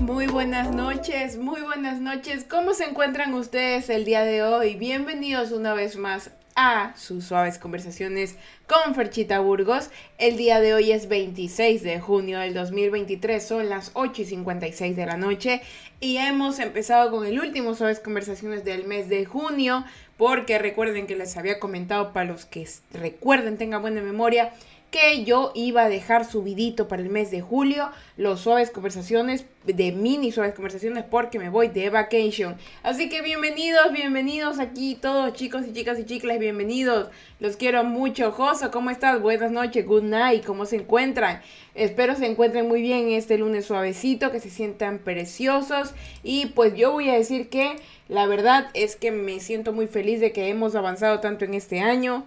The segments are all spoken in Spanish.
Muy buenas noches, muy buenas noches. ¿Cómo se encuentran ustedes el día de hoy? Bienvenidos una vez más a sus suaves conversaciones con Ferchita Burgos. El día de hoy es 26 de junio del 2023, son las 8 y 56 de la noche y hemos empezado con el último suaves conversaciones del mes de junio porque recuerden que les había comentado para los que recuerden, tengan buena memoria que yo iba a dejar subidito para el mes de julio los suaves conversaciones de mini suaves conversaciones porque me voy de vacation. Así que bienvenidos, bienvenidos aquí todos chicos y chicas y chicles, bienvenidos. Los quiero mucho. Joso, ¿cómo estás? Buenas noches, good night, ¿cómo se encuentran? Espero se encuentren muy bien este lunes suavecito, que se sientan preciosos y pues yo voy a decir que la verdad es que me siento muy feliz de que hemos avanzado tanto en este año.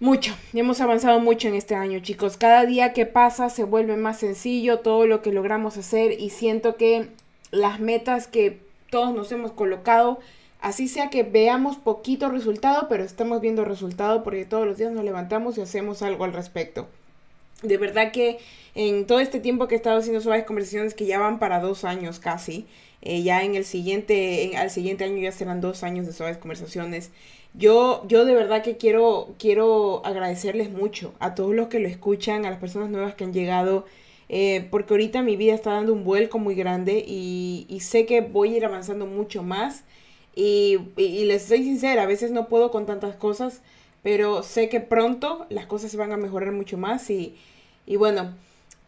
Mucho, hemos avanzado mucho en este año, chicos. Cada día que pasa se vuelve más sencillo todo lo que logramos hacer y siento que las metas que todos nos hemos colocado, así sea que veamos poquito resultado, pero estamos viendo resultado porque todos los días nos levantamos y hacemos algo al respecto. De verdad que en todo este tiempo que he estado haciendo suaves conversaciones que ya van para dos años casi, eh, ya en el siguiente, al siguiente año ya serán dos años de suaves conversaciones. Yo, yo de verdad que quiero, quiero agradecerles mucho a todos los que lo escuchan, a las personas nuevas que han llegado, eh, porque ahorita mi vida está dando un vuelco muy grande y, sé que voy a ir avanzando mucho más. Y, y, les soy sincera, a veces no puedo con tantas cosas, pero sé que pronto las cosas van a mejorar mucho más y, y bueno,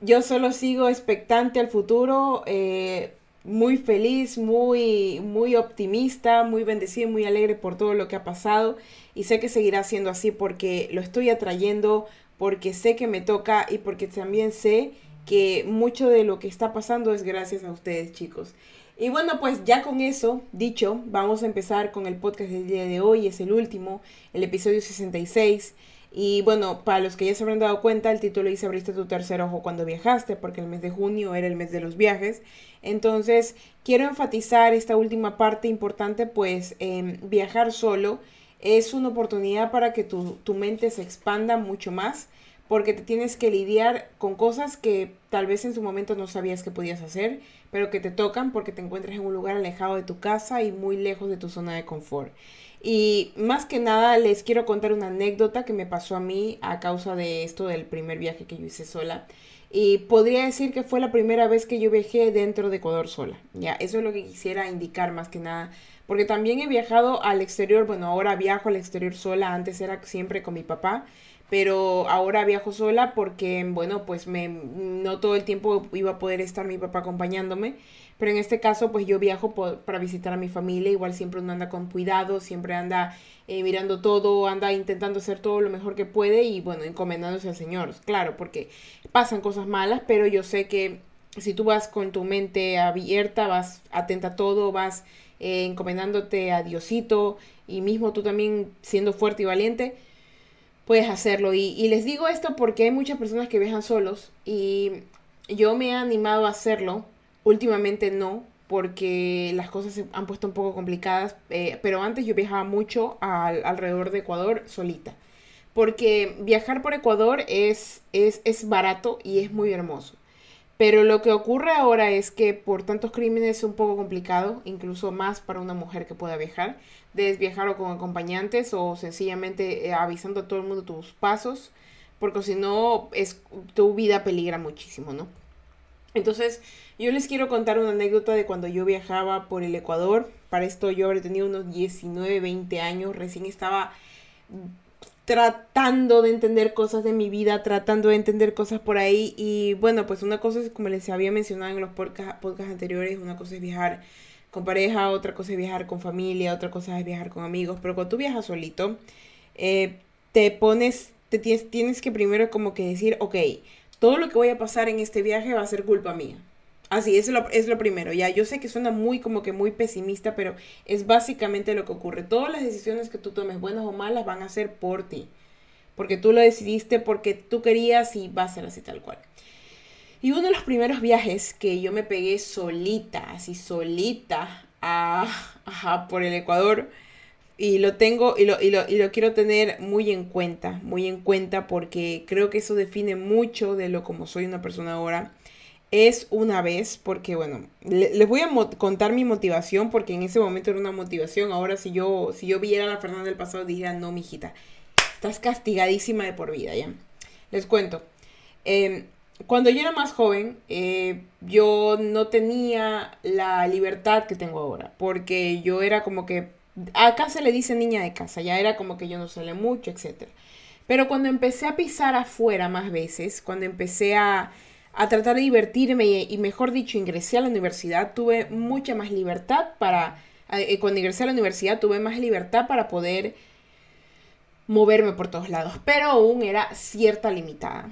yo solo sigo expectante al futuro. Eh, muy feliz, muy, muy optimista, muy bendecida, muy alegre por todo lo que ha pasado y sé que seguirá siendo así porque lo estoy atrayendo, porque sé que me toca y porque también sé que mucho de lo que está pasando es gracias a ustedes chicos. Y bueno, pues ya con eso dicho, vamos a empezar con el podcast del día de hoy, es el último, el episodio 66. Y bueno, para los que ya se habrán dado cuenta, el título dice abriste tu tercer ojo cuando viajaste, porque el mes de junio era el mes de los viajes. Entonces, quiero enfatizar esta última parte importante, pues viajar solo es una oportunidad para que tu, tu mente se expanda mucho más, porque te tienes que lidiar con cosas que tal vez en su momento no sabías que podías hacer, pero que te tocan porque te encuentras en un lugar alejado de tu casa y muy lejos de tu zona de confort. Y más que nada les quiero contar una anécdota que me pasó a mí a causa de esto del primer viaje que yo hice sola. Y podría decir que fue la primera vez que yo viajé dentro de Ecuador sola. Ya, eso es lo que quisiera indicar más que nada. Porque también he viajado al exterior, bueno, ahora viajo al exterior sola, antes era siempre con mi papá, pero ahora viajo sola porque, bueno, pues me, no todo el tiempo iba a poder estar mi papá acompañándome. Pero en este caso, pues yo viajo para visitar a mi familia, igual siempre uno anda con cuidado, siempre anda eh, mirando todo, anda intentando hacer todo lo mejor que puede y bueno, encomendándose al Señor, claro, porque pasan cosas malas, pero yo sé que si tú vas con tu mente abierta, vas atenta a todo, vas eh, encomendándote a Diosito y mismo tú también siendo fuerte y valiente, puedes hacerlo. Y, y les digo esto porque hay muchas personas que viajan solos y yo me he animado a hacerlo Últimamente no, porque las cosas se han puesto un poco complicadas, eh, pero antes yo viajaba mucho al, alrededor de Ecuador solita, porque viajar por Ecuador es, es, es barato y es muy hermoso. Pero lo que ocurre ahora es que por tantos crímenes es un poco complicado, incluso más para una mujer que pueda viajar. Debes viajar o con acompañantes o sencillamente eh, avisando a todo el mundo tus pasos, porque si no, es, tu vida peligra muchísimo, ¿no? Entonces, yo les quiero contar una anécdota de cuando yo viajaba por el Ecuador. Para esto yo habría tenido unos 19, 20 años. Recién estaba tratando de entender cosas de mi vida, tratando de entender cosas por ahí. Y bueno, pues una cosa es, como les había mencionado en los podcasts anteriores, una cosa es viajar con pareja, otra cosa es viajar con familia, otra cosa es viajar con amigos. Pero cuando tú viajas solito, eh, te pones, te tienes, tienes que primero como que decir, ok, todo lo que voy a pasar en este viaje va a ser culpa mía. Así, es lo, es lo primero. Ya, yo sé que suena muy como que muy pesimista, pero es básicamente lo que ocurre. Todas las decisiones que tú tomes, buenas o malas, van a ser por ti. Porque tú lo decidiste, porque tú querías y va a ser así tal cual. Y uno de los primeros viajes que yo me pegué solita, así solita, a, por el Ecuador, y lo tengo y lo, y, lo, y lo quiero tener muy en cuenta, muy en cuenta porque creo que eso define mucho de lo como soy una persona ahora. Es una vez, porque bueno, les voy a contar mi motivación, porque en ese momento era una motivación. Ahora, si yo, si yo viera a la Fernanda del pasado, diría, no, mijita, estás castigadísima de por vida, ¿ya? Les cuento. Em, cuando yo era más joven, eh, yo no tenía la libertad que tengo ahora, porque yo era como que, acá se le dice niña de casa, ya era como que yo no salía mucho, etc. Pero cuando empecé a pisar afuera más veces, cuando empecé a a tratar de divertirme y, mejor dicho, ingresé a la universidad, tuve mucha más libertad para, eh, cuando ingresé a la universidad tuve más libertad para poder moverme por todos lados, pero aún era cierta limitada.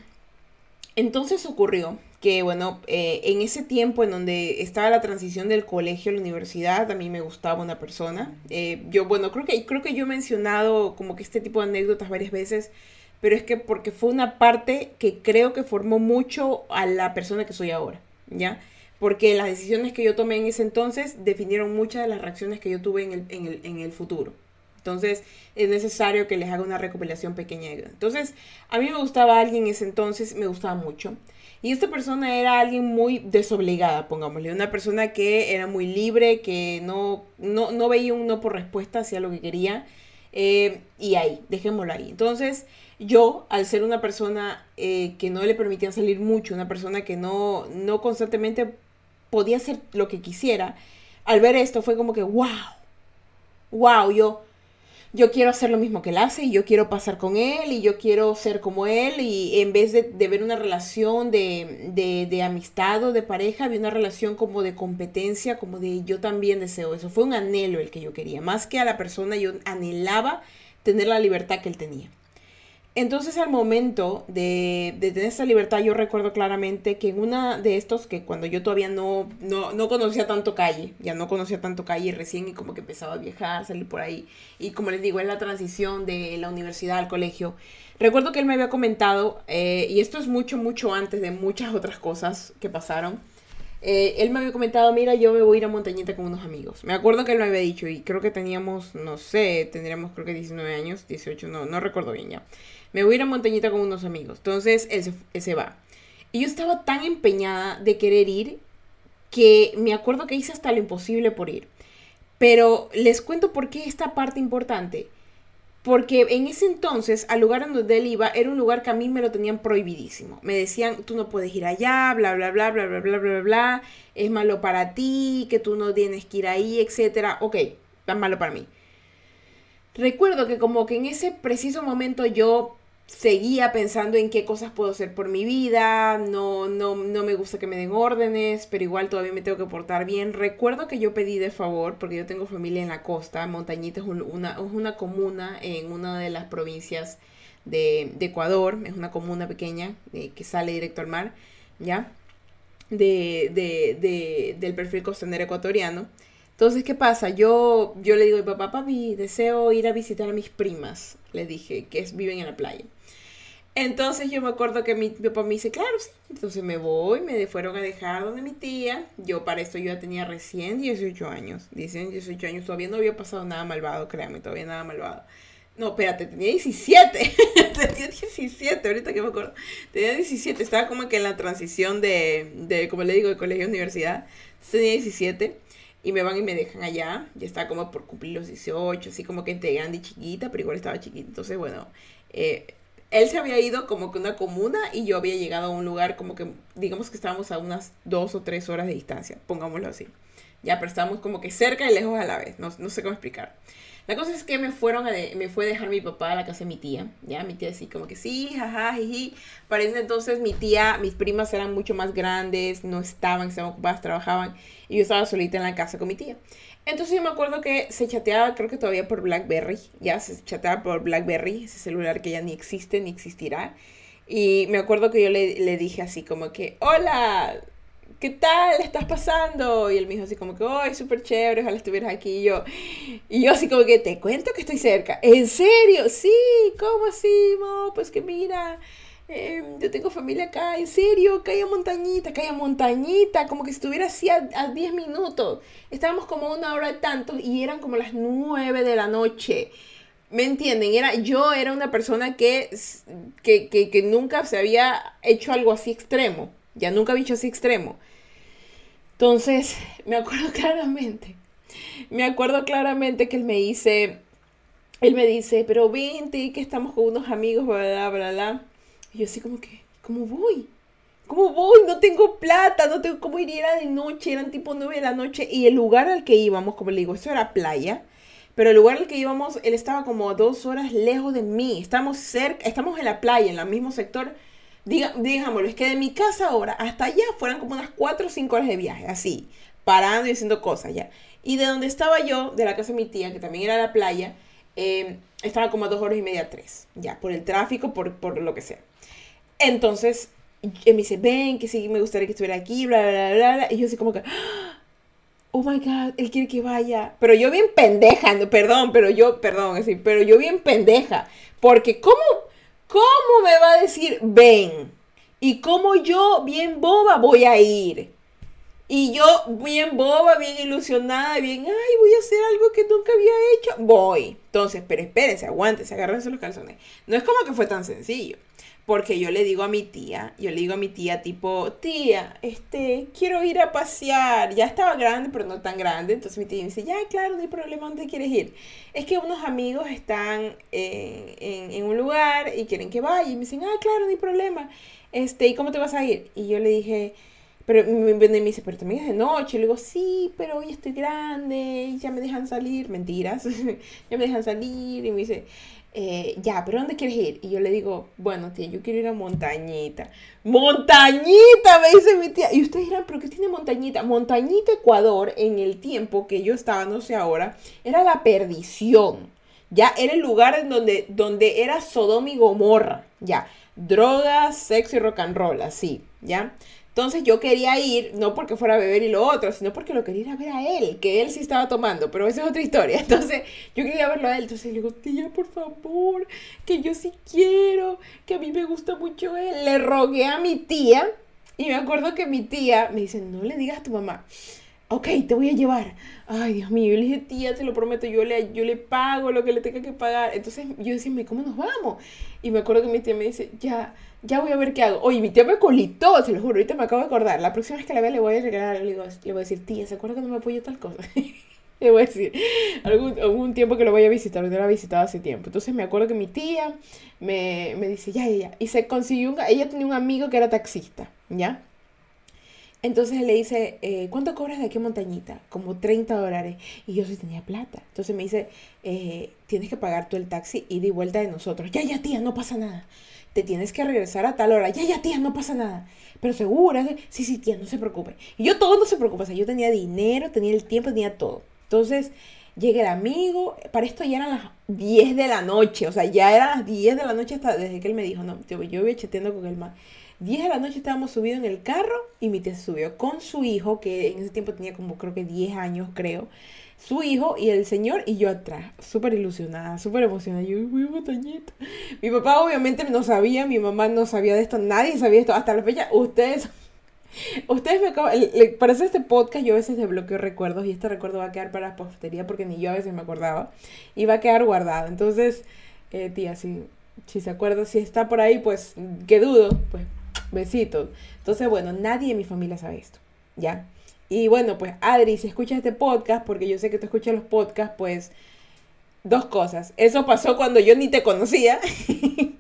Entonces ocurrió que, bueno, eh, en ese tiempo en donde estaba la transición del colegio a la universidad, a mí me gustaba una persona. Eh, yo, bueno, creo que, creo que yo he mencionado como que este tipo de anécdotas varias veces pero es que porque fue una parte que creo que formó mucho a la persona que soy ahora, ¿ya? Porque las decisiones que yo tomé en ese entonces definieron muchas de las reacciones que yo tuve en el, en el, en el futuro. Entonces es necesario que les haga una recopilación pequeña. Entonces a mí me gustaba alguien en ese entonces, me gustaba mucho. Y esta persona era alguien muy desobligada, pongámosle. Una persona que era muy libre, que no, no, no veía un no por respuesta hacia lo que quería. Eh, y ahí, dejémoslo ahí. Entonces, yo, al ser una persona eh, que no le permitían salir mucho, una persona que no, no constantemente podía hacer lo que quisiera, al ver esto fue como que, wow, wow, yo, yo quiero hacer lo mismo que él hace y yo quiero pasar con él y yo quiero ser como él y en vez de, ver una relación de, de, de, amistad o de pareja, vi una relación como de competencia, como de yo también deseo eso. Fue un anhelo el que yo quería. Más que a la persona, yo anhelaba tener la libertad que él tenía. Entonces al momento de, tener esa libertad, yo recuerdo claramente que en una de estos, que cuando yo todavía no, no, conocía tanto calle, ya no conocía tanto calle recién y como que empezaba a viajar, salir por ahí, y como les digo, en la transición de la universidad al colegio, recuerdo que él me había comentado, eh, y esto es mucho, mucho antes de muchas otras cosas que pasaron, eh, él me había comentado, mira, yo me voy a ir a Montañita con unos amigos. Me acuerdo que él me había dicho, y creo que teníamos, no sé, tendríamos creo que 19 años, 18, no, no recuerdo bien ya me voy a ir a montañita con unos amigos. Entonces él se, va. Y yo estaba tan empeñada de querer ir que me acuerdo que hice hasta lo imposible por ir. Pero les cuento por qué esta parte importante. Porque en ese entonces, al lugar donde él iba, era un lugar que a mí me lo tenían prohibidísimo. Me decían, tú no puedes ir allá, bla, bla, bla, bla, bla, bla, bla, bla, es malo para ti, que tú no tienes que ir ahí, etc. Ok, tan malo para mí. Recuerdo que como que en ese preciso momento yo seguía pensando en qué cosas puedo hacer por mi vida, no, no, no me gusta que me den órdenes, pero igual todavía me tengo que portar bien. Recuerdo que yo pedí de favor, porque yo tengo familia en la costa, Montañita es, una, es una comuna en una de las provincias de, Ecuador, es una comuna pequeña eh, que sale directo al mar, ¿ya? De, de, del perfil costanero ecuatoriano. Entonces, ¿qué pasa? Yo, yo le digo, papá, papi, deseo ir a visitar a mis primas, le dije, que viven en la playa. Entonces yo me acuerdo que mi, papá me dice, claro, sí. Entonces me voy, me fueron a dejar donde mi tía. Yo para esto yo ya tenía recién 18 años. Dicen 18 años, todavía no había pasado nada malvado, créanme, todavía nada malvado. No, espérate, tenía 17. tenía 17, ahorita que me acuerdo. Tenía 17, estaba como que en la transición de, de como le digo, de colegio a universidad. Tenía 17 y me van y me dejan allá. Ya estaba como por cumplir los 18, así como que entre grande y chiquita, pero igual estaba chiquita. Entonces, bueno, eh, él se había ido como que una comuna y yo había llegado a un lugar como que, digamos que estábamos a unas dos o tres horas de distancia, pongámoslo así. Ya, pero estábamos como que cerca y lejos a la vez, no, no sé cómo explicar. La cosa es que me fueron a me fue a dejar mi papá a la casa de mi tía, ya, mi tía así como que sí, jaja, jiji. Para ese entonces mi tía, mis primas eran mucho más grandes, no estaban, estaban ocupadas, trabajaban y yo estaba solita en la casa con mi tía. Entonces yo me acuerdo que se chateaba, creo que todavía por BlackBerry, ya se chateaba por BlackBerry, ese celular que ya ni existe ni existirá. Y me acuerdo que yo le, le dije así como que, hola, ¿qué tal? ¿Estás pasando? Y él me dijo así como que, ¡ay, súper chévere! Ojalá estuvieras aquí. Y yo, y yo así como que, te cuento que estoy cerca. ¿En serio? Sí, ¿cómo así? No, pues que mira, Em, yo tengo familia acá, en serio, calle montañita, calle montañita, como que si estuviera así a, 10 minutos. Estábamos como una hora de tanto y eran como las 9 de la noche. ¿Me entienden? Era, yo era una persona que, que, que, nunca se había hecho algo así extremo. Ya nunca bicho así extremo. Entonces, me acuerdo claramente, me acuerdo claramente que él me dice, él me dice, pero vente, que estamos con unos amigos, bla, bla, bla, bla. Y yo así como que, ¿cómo voy? ¿Cómo voy? No tengo plata, no tengo cómo ir, era de noche, eran tipo nueve de la noche. Y el lugar al que íbamos, como le digo, esto era playa. Pero el lugar al que íbamos, él estaba como dos horas lejos de mí. Estamos cerca, estamos en la playa, en el mismo sector diga, digámoslo, es que de mi casa ahora hasta allá fueran como unas 4 o 5 horas de viaje, así, parando y haciendo cosas ya. Y de donde estaba yo, de la casa de mi tía, que también era la playa, eh, estaba como a 2 horas y media, 3, ya, por el tráfico, por, por lo que sea. Entonces, él me dice, ven, que sí, me gustaría que estuviera aquí, bla, bla, bla, bla. Y yo así como que, oh my God, él quiere que vaya. Pero yo bien pendeja, perdón, pero yo, perdón, así, pero yo bien pendeja. Porque, ¿cómo? ¿Cómo me va a decir ven? Y cómo yo, bien boba, voy a ir. Y yo, bien boba, bien ilusionada, bien, ay, voy a hacer algo que nunca había hecho. Voy. Entonces, pero espérense, aguántense, agárrense los calzones. No es como que fue tan sencillo. Porque yo le digo a mi tía, yo le digo a mi tía tipo, tía, este, quiero ir a pasear. Ya estaba grande, pero no tan grande. Entonces mi tía me dice, ya, claro, no hay problema, ¿dónde quieres ir? Es que unos amigos están en, en, un lugar y quieren que vaya. Y me dicen, ah, claro, no hay problema. Este, ¿y cómo te vas a ir? Y yo le dije, pero me, me dice, pero también es de noche. Le digo, sí, pero hoy estoy grande y ya me dejan salir. Mentiras, ya me dejan salir. Y me dice, eh, ya, pero ¿dónde quieres ir? Y yo le digo, bueno, tía, yo quiero ir a Montañita. Montañita, me dice mi tía. Y ustedes dirán, ¿pero qué tiene Montañita? Montañita, Ecuador, en el tiempo que yo estaba, no sé ahora, era la perdición. Ya, era el lugar en donde, donde era Sodoma y Gomorra. Ya, drogas, sexo y rock and roll, así, ¿ya? Entonces yo quería ir, no porque fuera a beber y lo otro, sino porque lo quería ir a ver a él, que él sí estaba tomando, pero esa es otra historia. Entonces yo quería verlo a él, entonces le digo, tía, por favor, que yo sí quiero, que a mí me gusta mucho él. Le rogué a mi tía y me acuerdo que mi tía me dice, no le digas a tu mamá, ok, te voy a llevar. Ay, Dios mío, yo le dije, tía, te lo prometo, yo le, yo le pago lo que le tenga que pagar. Entonces yo decía, ¿cómo nos vamos? Y me acuerdo que mi tía me dice, ya ya voy a ver qué hago. Oye, mi tía me colitó, se lo juro, ahorita me acabo de acordar. La próxima vez que la vea le voy a regalar, le, digo, le voy a decir, tía, ¿se acuerda que no me apoyó tal cosa? le voy a decir, algún, algún tiempo que lo vaya a visitar, no lo ha visitado hace tiempo. Entonces me acuerdo que mi tía me, me dice, ya, ya, ya. Y se consiguió, un, ella tenía un amigo que era taxista, ¿ya? Entonces le dice, eh, ¿cuánto cobras de aquí a Montañita? Como 30 dólares. Y yo sí tenía plata. Entonces me dice, eh, tienes que pagar tú el taxi y de vuelta de nosotros. Ya, ya, tía, no pasa nada te tienes que regresar a tal hora. Ya, ya, tía, no pasa nada. Pero segura, sí, sí, tía, no se preocupe. Y yo todo no se preocupa. O sea, yo tenía dinero, tenía el tiempo, tenía todo. Entonces, llega el amigo. Para esto ya eran las 10 de la noche. O sea, ya eran las 10 de la noche hasta desde que él me dijo, no, tío, yo voy chateando con el man. 10 de la noche estábamos subidos en el carro y mi tía se subió con su hijo, que en ese tiempo tenía como creo que 10 años, creo su hijo y el señor y yo atrás, súper ilusionada, súper emocionada. Yo, voy montañita. Mi papá obviamente no sabía, mi mamá no sabía de esto, nadie sabía esto. Hasta la fecha, ustedes, ustedes me acaban, para hacer este podcast yo a veces desbloqueo recuerdos y este recuerdo va a quedar para postería porque ni yo a veces me acordaba y va a quedar guardado. Entonces, eh, tía, si, si se acuerda, si está por ahí, pues, que dudo, pues, besitos. Entonces, bueno, nadie en mi familia sabe esto, ¿ya? Y bueno, pues Adri, si escuchas este podcast, porque yo sé que tú escuchas los podcasts, pues dos cosas. Eso pasó cuando yo ni te conocía.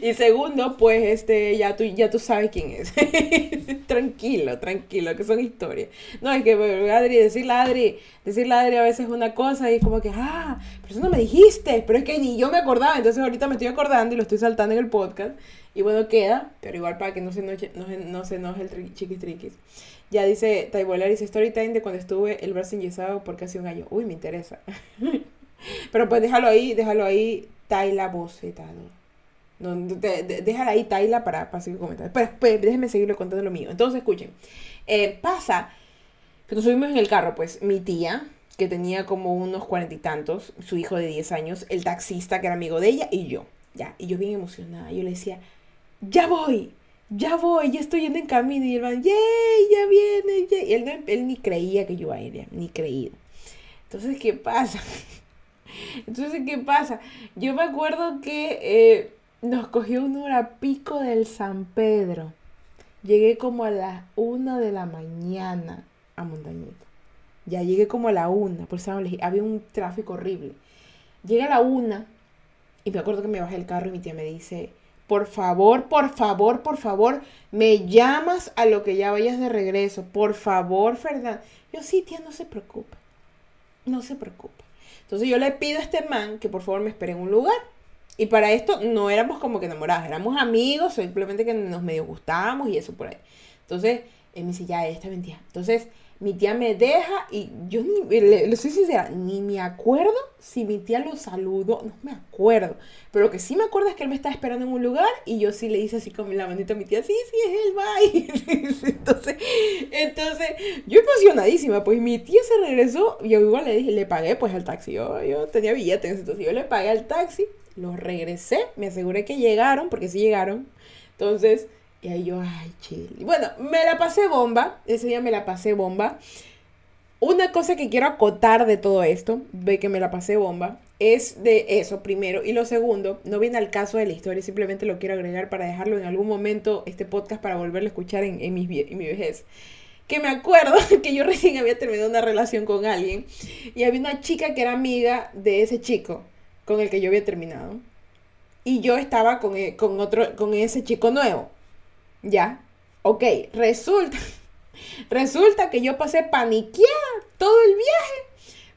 y segundo, pues este, ya tú, ya tú sabes quién es. tranquilo, tranquilo, que son historias. No, es que Adri, decirle a Adri, decirle a Adri a veces es una cosa y como que, ah, pero eso no me dijiste, pero es que ni yo me acordaba, entonces ahorita me estoy acordando y lo estoy saltando en el podcast. Y bueno, queda, pero igual para que no se enoje, no, no se enoje el chiquis triquis. Ya dice Taibolar, dice story time de cuando estuve el brazo enyesado por casi un año. Uy, me interesa. Pero pues déjalo ahí, déjalo ahí, Taila bocetado. No, déjala ahí, Taila, para, para seguir comentando. Pero pues, déjenme seguirle contando lo mío. Entonces, escuchen. Eh, pasa que nos subimos en el carro, pues mi tía, que tenía como unos cuarenta y tantos, su hijo de diez años, el taxista que era amigo de ella y yo. Ya, y yo bien emocionada. Yo le decía, ya voy ya voy, ya estoy yendo en camino. Y el man, ¡yay! Ya viene, Y él, él ni creía que yo iba a ir, ni creído. Entonces, ¿qué pasa? Entonces, ¿qué pasa? Yo me acuerdo que eh, nos cogió un hora pico del San Pedro. Llegué como a las una de la mañana a Montañita. Ya llegué como a la una, por eso había un tráfico horrible. Llegué a la una y me acuerdo que me bajé el carro y mi tía me dice, por favor, por favor, por favor, me llamas a lo que ya vayas de regreso. Por favor, Fernanda. Yo sí, tía, no se preocupe. No se preocupe. Entonces yo le pido a este man que por favor me espere en un lugar. Y para esto no éramos como que enamorados, éramos amigos, simplemente que nos medio gustábamos y eso por ahí. Entonces, él me dice, ya, esta mentira. Entonces, mi tía me deja y yo ni, le, soy sincera, ni me acuerdo si mi tía lo saludó, no me acuerdo. Pero lo que sí me acuerdo es que él me estaba esperando en un lugar y yo sí le hice así con la manita a mi tía, sí, sí, es él, bye. entonces, entonces, yo emocionadísima, pues mi tía se regresó, yo igual le dije, le pagué pues al taxi, yo, yo tenía billetes, entonces yo le pagué al taxi los regresé, me aseguré que llegaron, porque sí llegaron. Entonces, y ahí yo, ay, chile. Bueno, me la pasé bomba, ese día me la pasé bomba. Una cosa que quiero acotar de todo esto, ve que me la pasé bomba, es de eso primero. Y lo segundo, no viene al caso de la historia, simplemente lo quiero agregar para dejarlo en algún momento, este podcast, para volverlo a escuchar en, en, mi, en mi vejez que me acuerdo que yo recién había terminado una relación con alguien y había una chica que era amiga de ese chico con el que yo había terminado. Y yo estaba con, e, con, otro, con ese chico nuevo. Ya. Ok, resulta, resulta que yo pasé paniqueada todo el viaje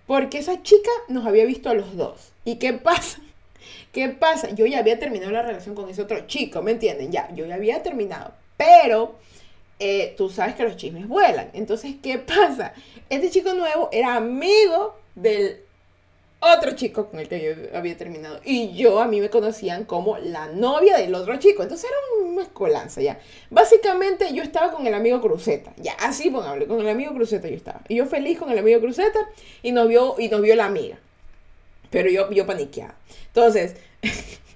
porque esa chica nos había visto a los dos. ¿Y qué pasa? ¿Qué pasa? Yo ya había terminado la relación con ese otro chico, ¿me entienden? Ya, yo ya había terminado. Pero eh, tú sabes que los chismes vuelan. Entonces, ¿qué pasa? Este chico nuevo era amigo del otro chico con el que yo había terminado. Y yo, a mí me conocían como la novia del otro chico. Entonces era una escolanza ya. Básicamente yo estaba con el amigo Cruzeta. Ya, así pongable, con el amigo Cruzeta yo estaba. Y yo feliz con el amigo Cruzeta y nos vio, y nos vio la amiga. Pero yo, yo paniqueaba. Entonces...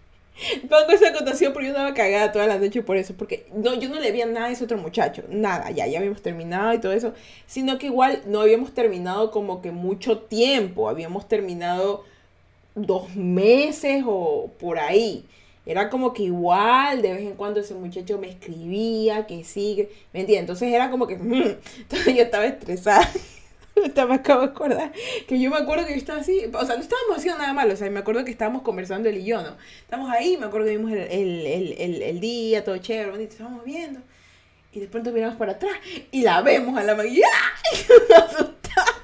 Pongo esa acotación porque yo estaba cagada toda la noche por eso. Porque no, yo no le vi nada a ese otro muchacho. Nada, ya, ya habíamos terminado y todo eso. Sino que igual no habíamos terminado como que mucho tiempo. Habíamos terminado dos meses o por ahí. Era como que igual, de vez en cuando ese muchacho me escribía, que sigue, ¿me entiendes? Entonces era como que, entonces yo estaba estresada. me acabo de acordar que yo me acuerdo que yo estaba así, o sea, no estábamos haciendo nada malo, o sea, me acuerdo que estábamos conversando él y yo, ¿no? Estamos ahí, me acuerdo que vimos el, el, el, el día, todo chévere, bonito, estábamos viendo, y de pronto miramos para atrás y la vemos a la magia, nos asustamos,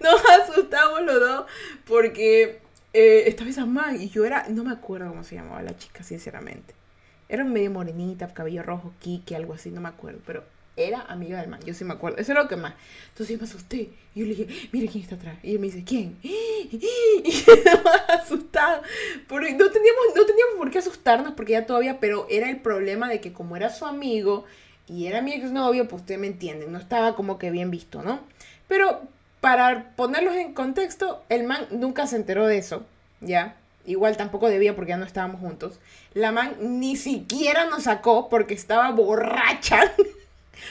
nos asustamos los dos, porque eh, estaba esa man y yo era, no me acuerdo cómo se llamaba la chica, sinceramente. Era medio morenita, cabello rojo, Kiki, algo así, no me acuerdo, pero era amiga del man, yo sí me acuerdo, eso es lo que más. Entonces yo me asusté, y yo le dije, mire quién está atrás. Y él me dice, ¿quién? Y más asustado. Porque no teníamos, no teníamos por qué asustarnos, porque ya todavía, pero era el problema de que como era su amigo y era mi exnovio, pues ustedes me entienden, no estaba como que bien visto, ¿no? Pero para ponerlos en contexto, el man nunca se enteró de eso, ¿ya? Igual tampoco debía porque ya no estábamos juntos. La man ni siquiera nos sacó porque estaba borracha.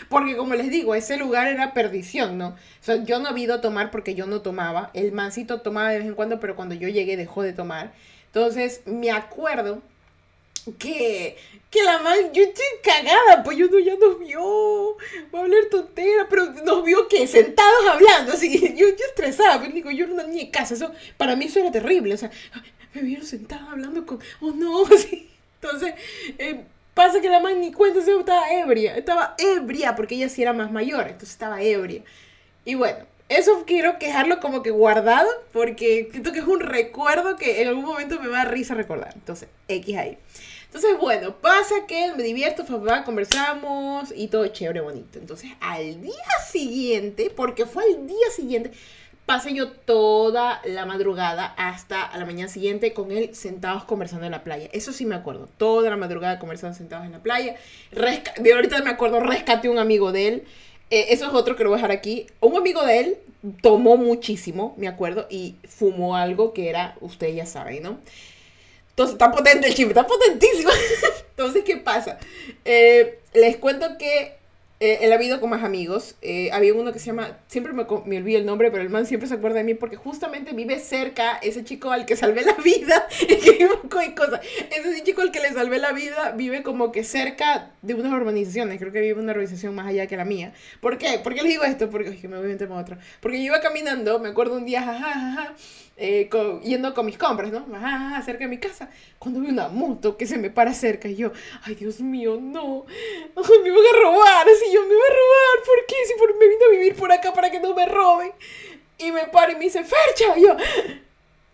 Porque como les digo, ese lugar era perdición, ¿no? O sea, yo no había ido a tomar porque yo no tomaba. El mancito tomaba de vez en cuando, pero cuando yo llegué dejó de tomar. Entonces, me acuerdo que, que la man, yo estoy cagada, pues yo no, ya nos vio, va a hablar tontera, pero nos vio que sentados hablando, así, yo, yo estresada, pero digo, yo no ni en casa, eso, para mí eso era terrible, o sea, me vieron sentada hablando con, oh no, así, entonces, eh, Pasa que la man ni cuenta se estaba ebria. Estaba ebria porque ella sí era más mayor, entonces estaba ebria. Y bueno, eso quiero quejarlo como que guardado porque siento que es un recuerdo que en algún momento me va a risa recordar. Entonces, X ahí. Entonces, bueno, pasa que me divierto, papá, conversamos y todo chévere, bonito. Entonces, al día siguiente, porque fue al día siguiente, pasé yo toda la madrugada hasta la mañana siguiente con él sentados conversando en la playa. Eso sí me acuerdo. Toda la madrugada conversando sentados en la playa. ahorita me acuerdo, rescaté un amigo de él. Eh, eso es otro que lo voy a dejar aquí. Un amigo de él tomó muchísimo, me acuerdo, y fumó algo que era, ustedes ya saben, ¿no? Entonces, está potente el chip, está potentísimo. Entonces, ¿qué pasa? Eh, les cuento que eh, él ha habido con más amigos. Eh, había uno que se llama, siempre me, me olvido el nombre, pero el man siempre se acuerda de mí porque justamente vive cerca, ese chico al que salvé la vida, cosas. Ese chico al que le salvé la vida vive como que cerca de unas urbanizaciones, creo que vive en una urbanización más allá que la mía. ¿Por qué? ¿Por qué les digo esto? Porque me voy a meter otro. Porque yo iba caminando, me acuerdo un día, jaja, jaja, eh, co- yendo con mis compras, ¿no? Ajá, cerca de mi casa, cuando vi una moto que se me para cerca y yo, ay Dios mío, no, ay, me van a robar, así yo me voy a robar, ¿por qué? Si por, me vine a vivir por acá para que no me roben. Y me para y me dice, Fercha, y yo,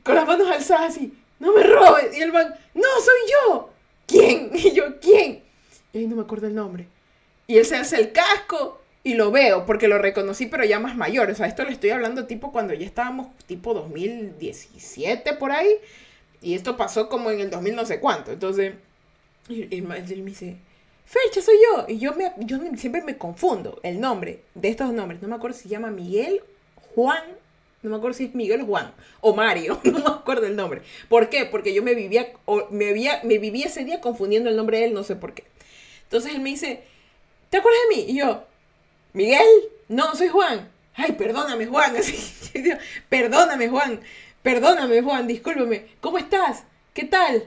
con las manos alzadas así, no me robes. Y el man, no, soy yo. ¿Quién? Y yo, ¿quién? Y ahí no me acuerdo el nombre. Y él se hace el casco y lo veo porque lo reconocí, pero ya más mayor. O sea, esto le estoy hablando tipo cuando ya estábamos tipo 2017 por ahí. Y esto pasó como en el 2000 no sé cuánto. Entonces, él me dice, Fecha, soy yo. Y yo, me, yo siempre me confundo el nombre de estos nombres. No me acuerdo si se llama Miguel, Juan. No me acuerdo si es Miguel Juan. O Mario. No me acuerdo el nombre. ¿Por qué? Porque yo me vivía, me, había, me vivía ese día confundiendo el nombre de él, no sé por qué. Entonces él me dice, ¿te acuerdas de mí? Y yo, Miguel, no, soy Juan. Ay, perdóname, Juan. Así, perdóname, Juan. Perdóname, Juan, discúlpame. ¿Cómo estás? ¿Qué tal?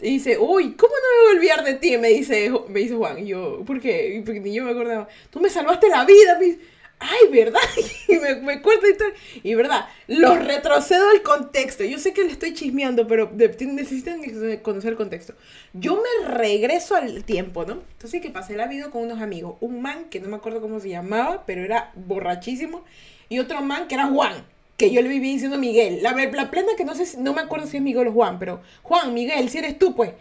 Y dice, uy, ¿cómo no me voy a olvidar de ti? Me dice, me dice Juan. Y yo, ¿por qué? Porque ni yo me acordaba. Tú me salvaste la vida. Me dice, Ay, ¿verdad? Y me, me cuenta y. Y verdad, los retrocedo al contexto. Yo sé que le estoy chismeando, pero necesitan conocer el contexto. Yo me regreso al tiempo, ¿no? Entonces, ¿qué pasa? Él ha habido con unos amigos. Un man que no me acuerdo cómo se llamaba, pero era borrachísimo. Y otro man que era Juan, que yo le vivía diciendo Miguel. La, la plena que no sé, si- no me acuerdo si es Miguel o Juan, pero Juan, Miguel, si eres tú, pues.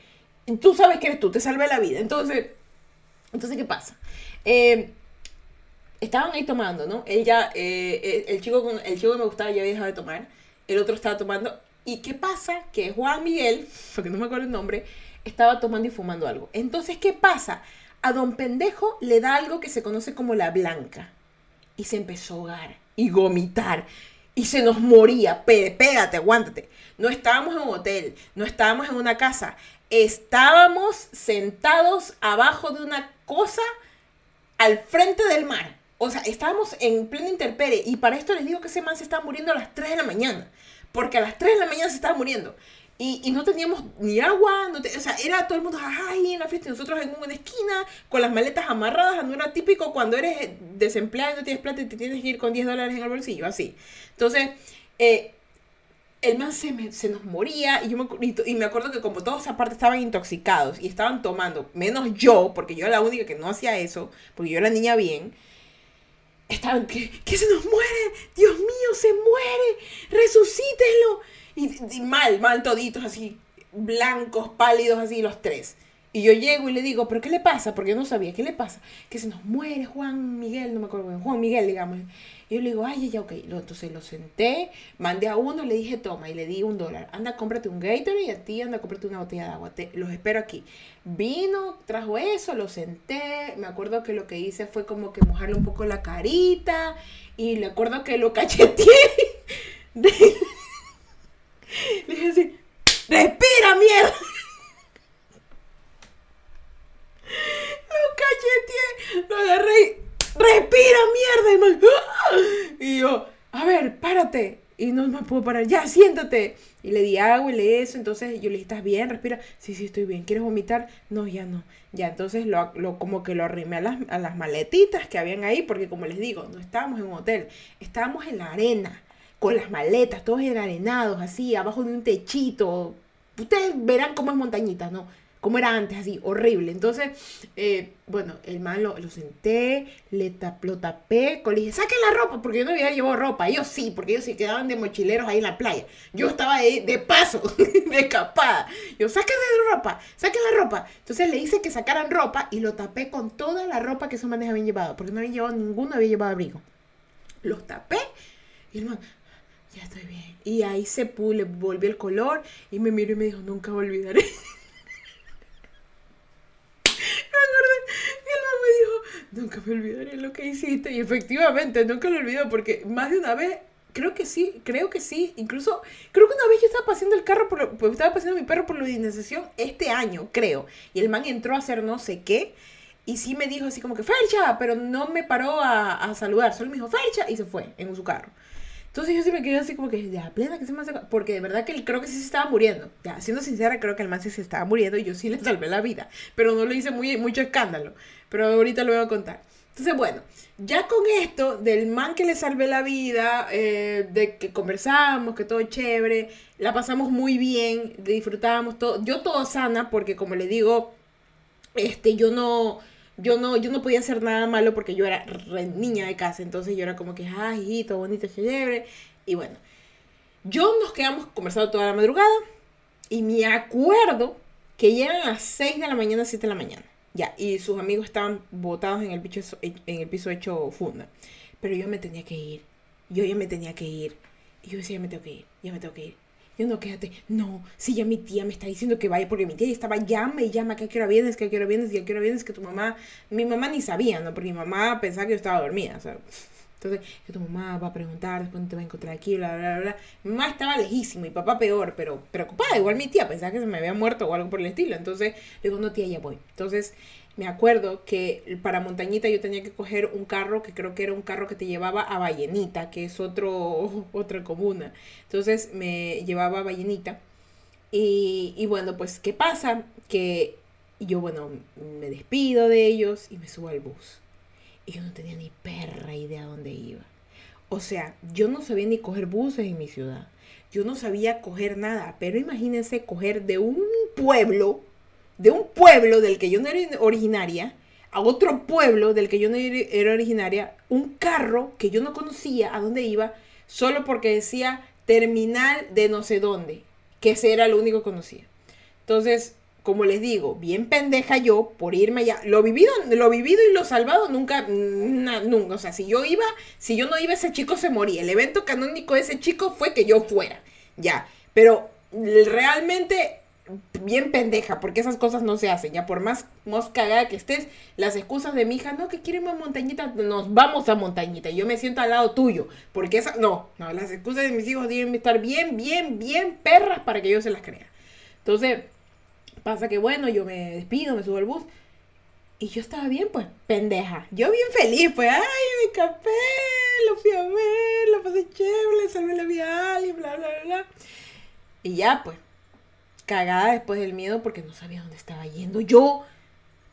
Tú sabes que eres tú, te salvé la vida. Entonces, entonces ¿qué pasa? Eh, estaban ahí tomando, ¿no? Él eh, eh, el, chico con, el chico que me gustaba ya había dejado de tomar, el otro estaba tomando. ¿Y qué pasa? Que Juan Miguel, porque no me acuerdo el nombre, estaba tomando y fumando algo. Entonces, ¿qué pasa? A don pendejo le da algo que se conoce como la blanca. Y se empezó a ahogar y vomitar. Y se nos moría. Pégate, aguántate. No estábamos en un hotel, no estábamos en una casa. Estábamos sentados abajo de una cosa al frente del mar. O sea, estábamos en plena interpere. Y para esto les digo que ese man se estaba muriendo a las 3 de la mañana. Porque a las 3 de la mañana se estaba muriendo. Y, y no teníamos ni agua, no te- o sea, era todo el mundo ahí en la fiesta y nosotros en una esquina con las maletas amarradas. No era típico cuando eres desempleado y no tienes plata y te tienes que ir con 10 dólares en el bolsillo, así. Entonces, eh, el man se, me- se nos moría y, yo me, y, y me acuerdo que como todos aparte estaban intoxicados y estaban tomando, menos yo, porque yo era la única que no hacía eso, porque yo era niña bien, estaban, que, que se nos muere, Dios mío, se muere, resucítenlo. Y, y mal, mal toditos así, blancos, pálidos así, los tres. Y yo llego y le digo, ¿pero qué le pasa? Porque yo no sabía, ¿qué le pasa? Que se nos muere Juan Miguel, no me acuerdo, Juan Miguel, digamos. Y yo le digo, ay, ya, ok. Entonces lo senté, mandé a uno, le dije, toma, y le di un dólar. Anda, cómprate un Gatorade y a ti anda, cómprate una botella de agua. Te, los espero aquí. Vino, trajo eso, lo senté. Me acuerdo que lo que hice fue como que mojarle un poco la carita. Y le acuerdo que lo cacheteé. Le dije así, respira, mierda. Lo cacheteé, lo agarré y, respira, mierda. Y, man, ¡ah! Y yo, a ver, párate. Y no me puedo parar, ya, siéntate. Y le di agua y le eso. Entonces yo le dije, ¿estás bien? Respira. Sí, sí, estoy bien. ¿Quieres vomitar? No, ya no. Ya, entonces lo, como que lo arrimé a las, a las maletitas que habían ahí. Porque como les digo, no estábamos en un hotel. Estábamos en la arena. Con las maletas, todos enarenados, así, abajo de un techito. Ustedes verán cómo es montañita, ¿no? Como era antes, así, horrible. Entonces, eh, bueno, el man lo, senté, le lo tapé, le dije, saquen la ropa, porque yo no había llevado ropa. Ellos sí, porque ellos se quedaban de mochileros ahí en la playa. Yo estaba ahí de paso, de escapada. Yo, saquen la ropa, saquen la ropa. Entonces le hice que sacaran ropa y lo tapé con toda la ropa que esos manes habían llevado, porque no habían llevado, ninguno había llevado abrigo. Los tapé y el man, ya estoy bien. Y ahí se pudo, le volvió el color y me miró y me dijo, nunca olvidaré. me acordé, y el man me dijo, nunca me olvidaré lo que hiciste. Y efectivamente, nunca lo olvidó porque más de una vez, creo que sí, creo que sí. Incluso, creo que una vez yo estaba paseando el carro, por, pues, estaba paseando mi perro por la iniciación este año, creo. Y el man entró a hacer no sé qué. Y sí me dijo así como que, Fercha, pero no me paró a, a saludar, solo me dijo, Fercha, y se fue en su carro. Entonces yo sí me quedé así como que, ya, plena, que se me hace... Porque de verdad que él creo que sí se estaba muriendo. Ya, siendo sincera, creo que el man sí se estaba muriendo y yo sí le salvé la vida. Pero no le hice muy, mucho escándalo. Pero ahorita lo voy a contar. Entonces, bueno, ya con esto del man que le salvé la vida, eh, de que conversamos, que todo chévere, la pasamos muy bien, disfrutábamos todo. Yo todo sana porque como le digo, este, yo no yo no, yo no podía hacer nada malo porque yo era niña de casa, entonces yo era como que, ah, hijito, bonito, chévere. Y bueno, yo nos quedamos conversando toda la madrugada y me acuerdo que ya eran las 6 de la mañana, 7 de la mañana. Ya, y sus amigos estaban botados en el, piso, en el piso hecho funda. Pero yo me tenía que ir. Yo ya me tenía que ir. Y yo decía, ya me tengo que ir, ya me tengo que ir. Yo no, quédate. No, si ya mi tía me está diciendo que vaya, porque mi tía estaba llama y llama, que a qué hora vienes, que a qué hora vienes, y a vienes, que tu mamá. Mi mamá ni sabía, ¿no? Porque mi mamá pensaba que yo estaba dormida, o sea. Entonces, que tu mamá va a preguntar, después te va a encontrar aquí, bla, bla, bla. Mi mamá estaba lejísimo, mi papá peor, pero preocupada. Igual mi tía pensaba que se me había muerto o algo por el estilo. Entonces, le digo, no, tía, ya voy. Entonces, me acuerdo que para Montañita yo tenía que coger un carro que creo que era un carro que te llevaba a Vallenita, que es otro, otra comuna. Entonces me llevaba a Vallenita. Y, y bueno, pues, ¿qué pasa? Que yo, bueno, me despido de ellos y me subo al bus. Y yo no tenía ni perra idea dónde iba. O sea, yo no sabía ni coger buses en mi ciudad. Yo no sabía coger nada. Pero imagínense coger de un pueblo de un pueblo del que yo no era originaria a otro pueblo del que yo no era originaria, un carro que yo no conocía a dónde iba, solo porque decía terminal de no sé dónde, que ese era lo único que conocía. Entonces, como les digo, bien pendeja yo por irme allá. Lo vivido, lo vivido y lo salvado nunca, nunca. O sea, si yo iba, si yo no iba, ese chico se moría. El evento canónico de ese chico fue que yo fuera. Ya. Pero realmente bien pendeja, porque esas cosas no se hacen, ya por más cagada que estés, las excusas de mi hija, no, que quiere más montañita, nos vamos a montañita, y yo me siento al lado tuyo, porque esa, no, no, las excusas de mis hijos deben estar bien, bien, bien perras para que yo se las crea. Entonces, pasa que bueno, yo me despido, me subo al bus, y yo estaba bien, pues, pendeja, yo bien feliz, pues, ay, me escapé, lo fui a ver, lo pasé chévere, salvé la vida bla, bla, bla, bla, y ya, pues, cagada después del miedo porque no sabía dónde estaba yendo yo.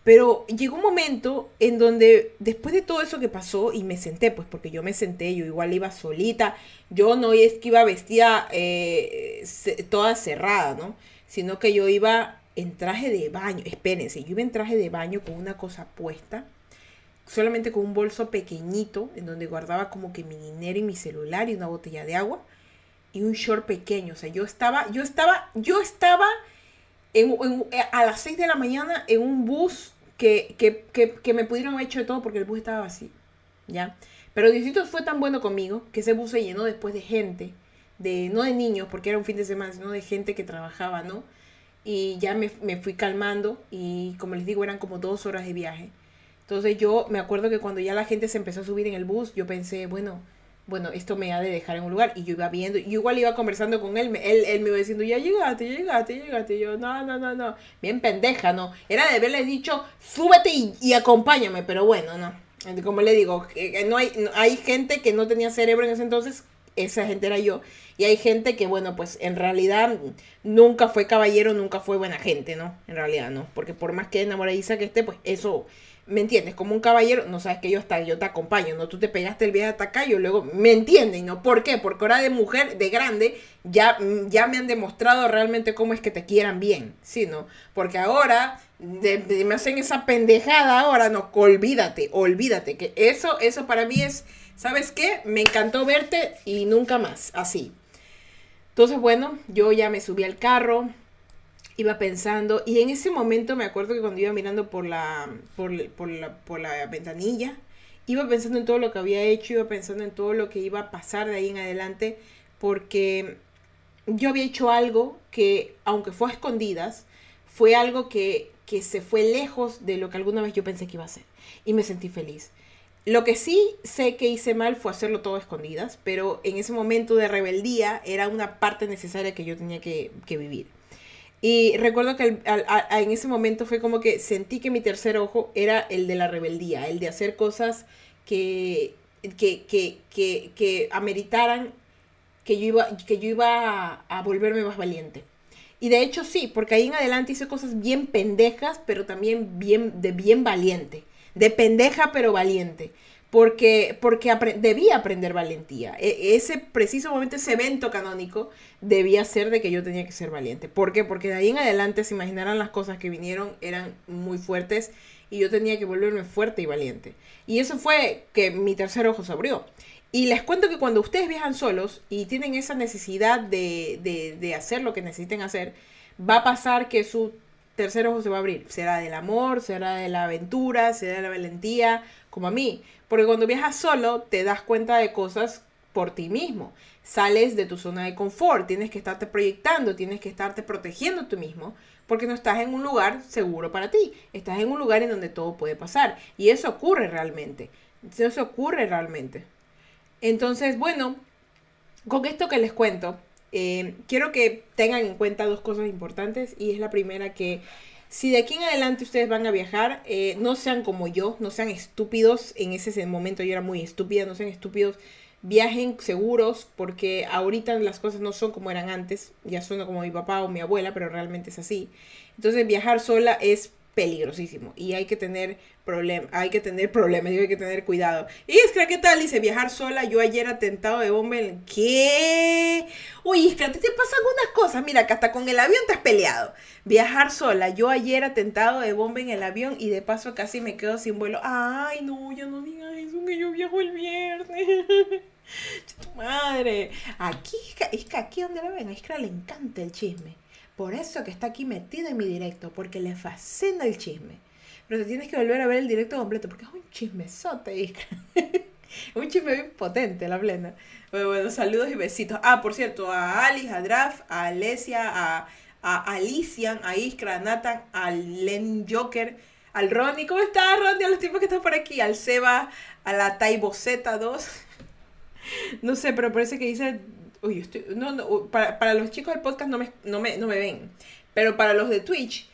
Pero llegó un momento en donde después de todo eso que pasó y me senté, pues porque yo me senté, yo igual iba solita, yo no es que iba vestida eh, toda cerrada, ¿no? Sino que yo iba en traje de baño, espérense, yo iba en traje de baño con una cosa puesta, solamente con un bolso pequeñito en donde guardaba como que mi dinero y mi celular y una botella de agua y un short pequeño. O sea, yo estaba, yo estaba, yo estaba en, a las 6 de la mañana en un bus que, que, que, que, me pudieron haber hecho de todo porque el bus estaba vacío. ¿Ya? Pero Diosito fue tan bueno conmigo que ese bus se llenó después de gente, de, no de niños, porque era un fin de semana, sino de gente que trabajaba, ¿no? Y ya me, me fui calmando y como les digo, eran como dos horas de viaje. Entonces yo me acuerdo que cuando ya la gente se empezó a subir en el bus, yo pensé, bueno, bueno, esto me ha de dejar en un lugar. Y yo iba viendo, y igual iba conversando con él, él, él me iba diciendo, ya llegaste, llegaste, llegaste. Y yo, no, no, no, no. Bien pendeja, ¿no? Era de haberle dicho, súbete y, acompáñame, pero bueno, no. Como le digo, no hay, hay gente que no tenía cerebro en ese entonces, esa gente era yo. Y hay gente que, bueno, pues en realidad nunca fue caballero, nunca fue buena gente, ¿no? En realidad, ¿no? Porque por más que enamoradiza que esté, pues eso ¿me entiendes? Como un caballero, no sabes que yo, está, yo te acompaño, ¿no? Tú te pegaste el viaje hasta acá yo luego, ¿me entienden? ¿No? ¿Por qué? Porque ahora de mujer, de grande, ya, ya me han demostrado realmente cómo es que te quieran bien, ¿sí? Porque ahora me hacen esa pendejada ahora, no, olvídate, olvídate, que eso, eso para mí es, ¿sabes qué? Me encantó verte y nunca más, así. Entonces, bueno, yo ya me subí al carro, iba pensando, y en ese momento me acuerdo que cuando iba mirando por la, por, la, por la ventanilla, iba pensando en todo lo que había hecho, iba pensando en todo lo que iba a pasar de ahí en adelante, porque yo había hecho algo que, aunque fue a escondidas, fue algo que, que se fue lejos de lo que alguna vez yo pensé que iba a ser. Y me sentí feliz. Lo que sí sé que hice mal fue hacerlo todo a escondidas, pero en ese momento de rebeldía era una parte necesaria que yo tenía que, que vivir. Y recuerdo que en ese momento fue como que sentí que mi tercer ojo era el de la rebeldía, el de hacer cosas que, que, que, que, que ameritaran que yo iba, que yo iba a, volverme más valiente. Y de hecho sí, porque ahí en adelante hice cosas bien pendejas, pero también bien, de bien valiente. De pendeja, pero valiente. Porque, porque debía aprender valentía. E ese preciso momento, ese evento canónico, debía ser de que yo tenía que ser valiente. ¿Por qué? Porque de ahí en adelante, se imaginarán las cosas que vinieron, eran muy fuertes y yo tenía que volverme fuerte y valiente. Y eso fue que mi tercer ojo se abrió. Y les cuento que cuando ustedes viajan solos y tienen esa necesidad de, de, hacer lo que necesiten hacer, va a pasar que su tercer ojo se va a abrir. Será del amor, será de la aventura, será de la valentía, como a mí. Porque cuando viajas solo te das cuenta de cosas por ti mismo. Sales de tu zona de confort, tienes que estarte proyectando, tienes que estarte protegiendo tú mismo, porque no estás en un lugar seguro para ti. Estás en un lugar en donde todo puede pasar. Y eso ocurre realmente. Eso ocurre realmente. Entonces, bueno, con esto que les cuento, eh, quiero que tengan en cuenta dos cosas importantes y es la primera que si de aquí en adelante ustedes van a viajar, eh, no sean como yo, no sean estúpidos, en ese momento yo era muy estúpida, no sean estúpidos, viajen seguros porque ahorita las cosas no son como eran antes, ya son como mi papá o mi abuela, pero realmente es así. Entonces viajar sola es peligrosísimo y hay que tener problema, hay que tener problemas, hay que tener cuidado. Y Iskra, ¿qué tal? Dice, viajar sola, yo ayer atentado de bomba en... ¿Qué? Uy, Iskra, ¿te, te pasan algunas cosas? Mira, que hasta con el avión te has peleado. Viajar sola, yo ayer atentado de bomba en el avión y de paso casi me quedo sin vuelo. Ay, no, ya no digas eso, que yo viajo el viernes. tu madre. Aquí, Iskra, aquí donde la ven, a Iskra le encanta el chisme. Por eso que está aquí metido en mi directo, porque le fascina el chisme. Pero te tienes que volver a ver el directo completo, porque es un chismesote, un chisme bien potente, la plena. Bueno, bueno, saludos y besitos. Ah, por cierto, a Alice, a Draf, a Alesia, a, a Alician, a Iskra, a Nathan, a Len Joker, al Ronnie. ¿Cómo estás, Ronnie? A los tipos que están por aquí. Al Seba, a la Taiboceta 2. no sé, pero parece que dice Uy, estoy, no, no, para, para, los chicos del podcast no me, no, me, no me ven. Pero para los de Twitch,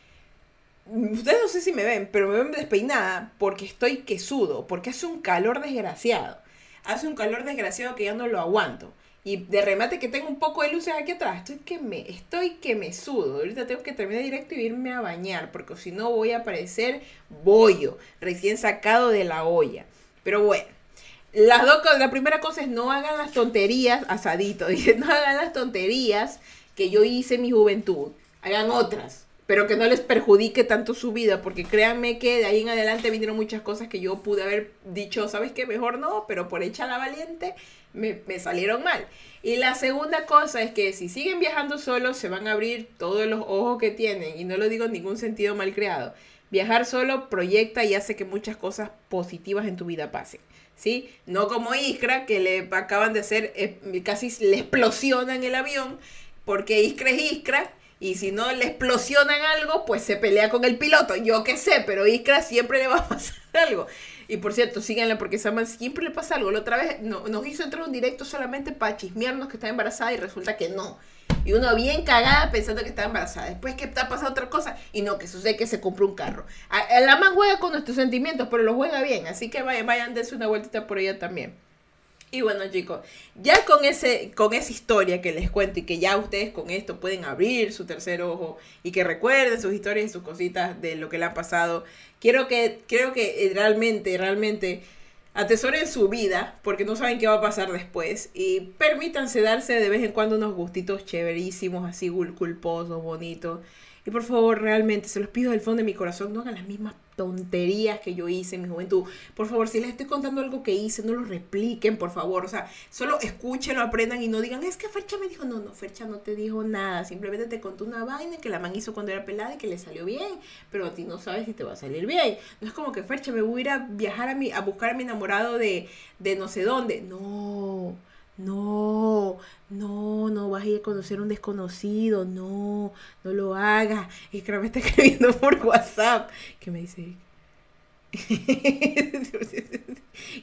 ustedes no sé si me ven, pero me ven despeinada porque estoy quesudo, porque hace un calor desgraciado. Hace un calor desgraciado que ya no lo aguanto. Y de remate que tengo un poco de luces aquí atrás. Estoy que me, estoy que me sudo. Ahorita tengo que terminar directo y irme a bañar. Porque si no voy a parecer bollo. Recién sacado de la olla. Pero bueno. Las dos, la primera cosa es no hagan las tonterías, asadito, dice, no hagan las tonterías que yo hice en mi juventud. Hagan otras, pero que no les perjudique tanto su vida, porque créanme que de ahí en adelante vinieron muchas cosas que yo pude haber dicho, ¿sabes qué? Mejor no, pero por hecha la valiente me, me salieron mal. Y la segunda cosa es que si siguen viajando solos, se van a abrir todos los ojos que tienen, y no lo digo en ningún sentido mal creado. Viajar solo proyecta y hace que muchas cosas positivas en tu vida pasen. ¿Sí? No como Iskra, que le acaban de hacer, eh, casi le explosionan el avión, porque Iskra es Iskra, y si no le explosionan algo, pues se pelea con el piloto. Yo qué sé, pero Iskra siempre le va a pasar algo. Y por cierto, síganla porque Saman siempre le pasa algo. La otra vez nos hizo entrar un directo solamente para chismearnos que está embarazada y resulta que no. Y uno bien cagada pensando que está embarazada. Después que está pasando otra cosa y no, que sucede que se compró un carro. La man juega con nuestros sentimientos, pero lo juega bien. Así que vayan, vayan, dense una vueltita por ella también. Y bueno, chicos, ya con, ese, con esa historia que les cuento y que ya ustedes con esto pueden abrir su tercer ojo y que recuerden sus historias y sus cositas de lo que le ha pasado, quiero que, creo que realmente, realmente atesoren su vida porque no saben qué va a pasar después y permítanse darse de vez en cuando unos gustitos chéverísimos, así culposos, bonitos. Y por favor, realmente, se los pido del fondo de mi corazón, no hagan las mismas tonterías que yo hice en mi juventud. Por favor, si les estoy contando algo que hice, no lo repliquen, por favor. O sea, solo escúchenlo, aprendan y no digan, es que Fercha me dijo, no, no, Fercha no te dijo nada. Simplemente te contó una vaina que la man hizo cuando era pelada y que le salió bien, pero a ti no sabes si te va a salir bien. No es como que Fercha me voy a ir a viajar a, mi, a buscar a mi enamorado de, de no sé dónde. No no, no, no vas a ir a conocer a un desconocido, no, no lo hagas. Y que me está escribiendo por WhatsApp. ¿Qué me dice?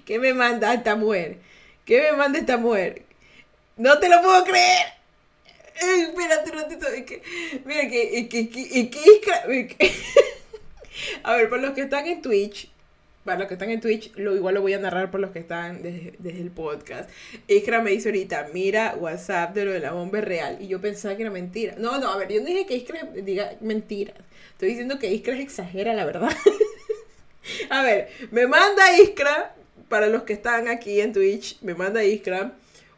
¿Qué me manda esta mujer? ¿Qué me manda esta mujer? No te lo puedo creer. espérate un ratito. que, mira, que, que, que, que, A ver, por los que están en Twitch, para los que están en Twitch, lo igual lo voy a narrar por los que están desde, el podcast. Iskra me dice ahorita, mira WhatsApp de lo de la bomba real. Y yo pensaba que era mentira. No, no, a ver, yo no dije que Iskra diga mentiras. Estoy diciendo que Iskra exagera la verdad. a ver, me manda Iskra, para los que están aquí en Twitch, me manda Iskra.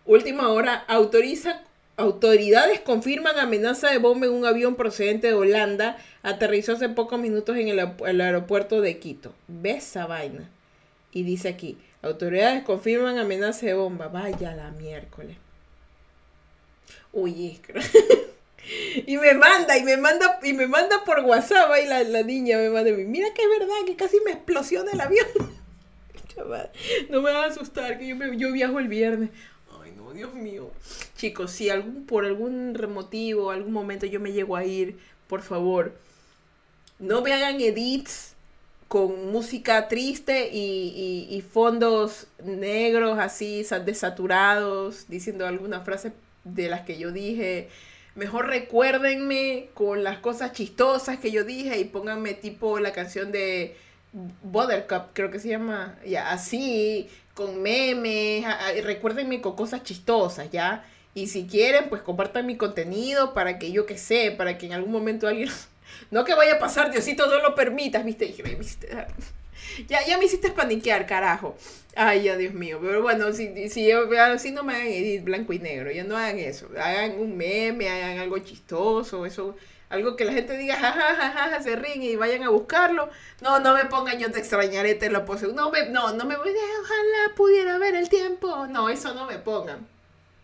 Última hora, autoriza Autoridades confirman amenaza de bomba en un avión procedente de Holanda. Aterrizó hace pocos minutos en el, aeropuerto de Quito. ¿Ves esa vaina? Y dice aquí, autoridades confirman amenaza de bomba. Vaya la miércoles. Uy, y me manda, y me manda, y me manda por WhatsApp y la, niña me manda, mira que es verdad, que casi me explosiona el avión. no me va a asustar, que yo, yo viajo el viernes. Dios mío. Chicos, si algún, por algún motivo, algún momento yo me llego a ir, por favor, no me hagan edits con música triste y, fondos negros así, desaturados, diciendo alguna frase de las que yo dije. Mejor recuérdenme con las cosas chistosas que yo dije y pónganme tipo la canción de Buttercup, creo que se llama, ya, así, con memes, recuérdenme con cosas chistosas, ¿ya? Y si quieren, pues compartan mi contenido para que yo que sé, para que en algún momento alguien... No que vaya a pasar, Diosito, no lo permitas, ¿viste? Ya, ya me hiciste paniquear, carajo. Ay, ya, Dios mío. Pero bueno, si, si, si no me hagan edit blanco y negro, ya no hagan eso. Hagan un meme, hagan algo chistoso, eso algo que la gente diga, jajajaja, se ríen y vayan a buscarlo. No, no me pongan yo te extrañaré, te lo poseo. No, me, no, no me ojalá pudiera ver el tiempo. No, eso no me pongan.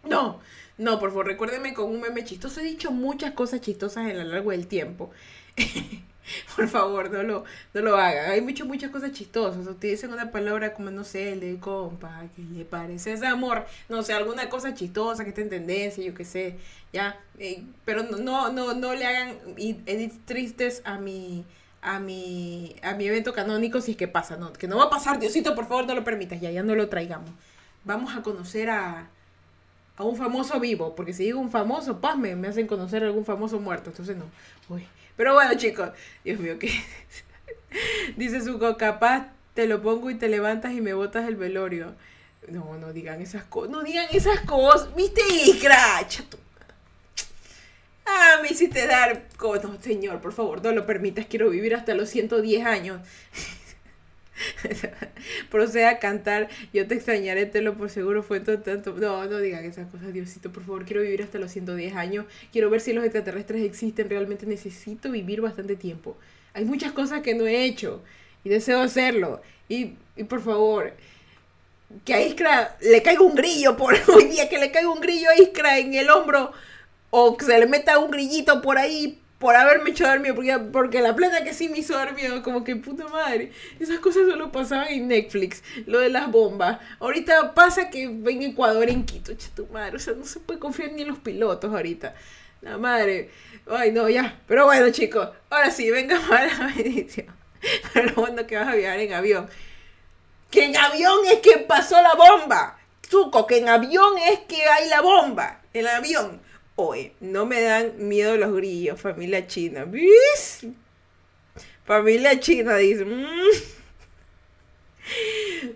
No, no, por favor, recuérdenme con un meme chistoso. He dicho muchas cosas chistosas en lo largo del tiempo. Por favor, no lo, no lo hagan. Hay muchas, muchas cosas chistosas. Utilicen una palabra como, no sé, el de compa, que le parece ese amor. No sé, alguna cosa chistosa que esté en tendencia, yo qué sé. Ya. Eh, pero no, no, no le hagan edits tristes a mi a mi, a mi evento canónico si es que pasa, no, que no va a pasar, Diosito, por favor, no lo permitas, ya, ya no lo traigamos. Vamos a conocer a, a un famoso vivo, porque si digo un famoso, paz, me, me hacen conocer a algún famoso muerto, entonces no. Uy, pero bueno, chicos, Dios mío, ¿qué? Dice Zuko, capaz te lo pongo y te levantas y me botas el velorio. No, no digan esas cosas, no digan esas cosas. ¿Viste, Iskra? Ah, me hiciste dar... No, señor, por favor, no lo permitas, quiero vivir hasta los 110 años. procede a cantar, yo te extrañaré, te lo por seguro fue todo tanto. No, no digan esas cosas, Diosito, por favor, quiero vivir hasta los 110 años, quiero ver si los extraterrestres existen, realmente necesito vivir bastante tiempo. Hay muchas cosas que no he hecho y deseo hacerlo. Y, y por favor, que a Iskra le caiga un grillo por hoy día, que le caiga un grillo a Iskra en el hombro o que se le meta un grillito por ahí por haberme hecho dormir, porque, porque la plata que sí me hizo dormir, como que puta madre. Esas cosas solo pasaban en Netflix, lo de las bombas. Ahorita pasa que ven Ecuador en Quito, tu madre, o sea, no se puede confiar ni en los pilotos ahorita. La madre. Ay, no, ya. Pero bueno, chicos, ahora sí, venga para la bendición. Pero bueno que vas a viajar en avión. Que en avión es que pasó la bomba. Zuko, que en avión es que hay la bomba. En el avión. Oye, no me dan miedo los grillos, familia china. ¿Ves? Familia china, dice. Mm".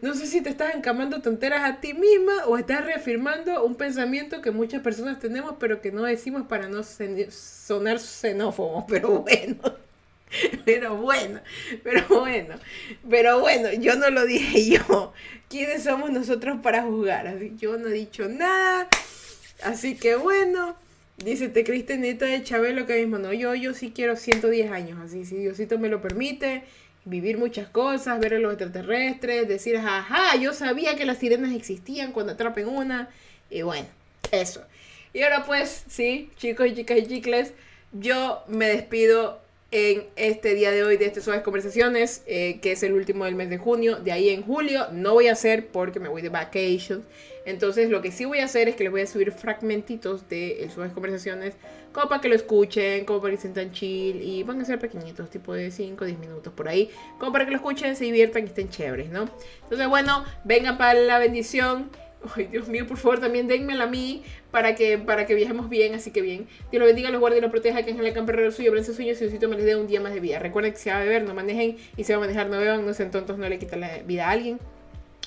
No sé si te estás encamando tonteras a ti misma o estás reafirmando un pensamiento que muchas personas tenemos, pero que no decimos para no sonar xenófobos. Pero bueno, pero bueno, pero bueno, pero bueno, yo no lo dije yo. ¿Quiénes somos nosotros para juzgar? Yo no he dicho nada. Así que bueno, Dice, te creíste neta de Chabelo que mismo no, yo, yo sí quiero 110 años, así, si Diosito me lo permite, vivir muchas cosas, ver a los extraterrestres, decir, ajá, yo sabía que las sirenas existían cuando atrapen una, y bueno, eso. Y ahora pues, sí, chicos y chicas y chicles, yo me despido en este día de hoy de estas suaves conversaciones, eh, que es el último del mes de junio, de ahí en julio, no voy a hacer porque me voy de vacations. Entonces lo que sí voy a hacer es que les voy a subir fragmentitos de Suaves Conversaciones como para que lo escuchen, como para que se sientan chill y van a ser pequeñitos, tipo de 5 o 10 minutos por ahí, como para que lo escuchen, se diviertan y estén chéveres, ¿no? Entonces bueno, vengan para la bendición. Ay, Dios mío, por favor, también denmela a mí para que, para que viajemos bien, así que bien. Dios lo bendiga, los guarde y los proteja, que Ángel Camperrero suyo, abren sus sueños y Diosito me les dé un día más de vida. Recuerden que se va a beber, no manejen y se va a manejar, no beban, no sean tontos, no le quiten la vida a alguien.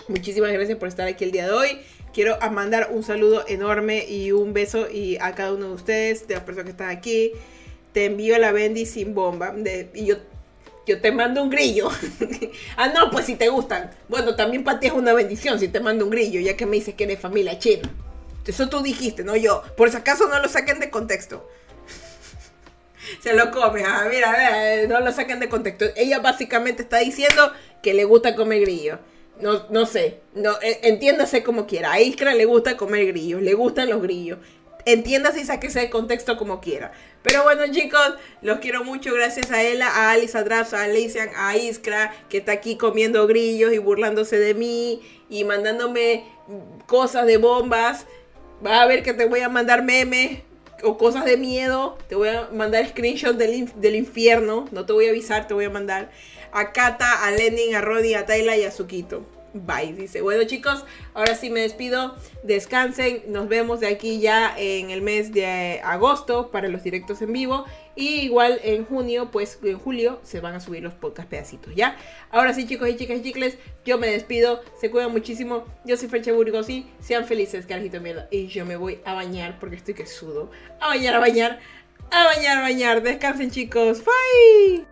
Muchísimas gracias por estar aquí el día de hoy. Quiero mandar un saludo enorme y un beso y a cada uno de ustedes, de las personas que están aquí. Te envío la bendy sin bomba. y yo yo te mando un grillo. ah, no, pues si te gustan. Bueno, también para ti es una bendición si te mando un grillo, ya que me dices que eres familia china. Eso tú dijiste, no yo. Por si acaso no lo saquen de contexto. Se lo come, ah, mira, eh, no lo saquen de contexto. Ella básicamente está diciendo que le gusta comer grillo. No, no sé, no, eh, entiéndase como quiera. A Iskra le gusta comer grillos, le gustan los grillos entiéndase y sáquese de contexto como quiera. Pero bueno, chicos, los quiero mucho. Gracias a Ella, a Alice, a a Leisian, a Iskra, que está aquí comiendo grillos y burlándose de mí y mandándome cosas de bombas. Va a ver que te voy a mandar memes o cosas de miedo. Te voy a mandar screenshots del, del infierno. No te voy a avisar, te voy a mandar. A Kata, a Lenin, a Roddy, a Tayla y a Sukito. Bye, dice. Bueno, chicos, ahora sí me despido. Descansen. Nos vemos de aquí ya en el mes de agosto para los directos en vivo. Y igual en junio, pues en julio se van a subir los podcast pedacitos, ¿ya? Ahora sí, chicos y chicas y chicles, yo me despido. Se cuidan muchísimo. Yo soy Fercha Burgos y sean felices, carajito mierda. Y yo me voy a bañar porque estoy que sudo. A bañar, a bañar, a bañar, a bañar. Descansen, chicos. Bye.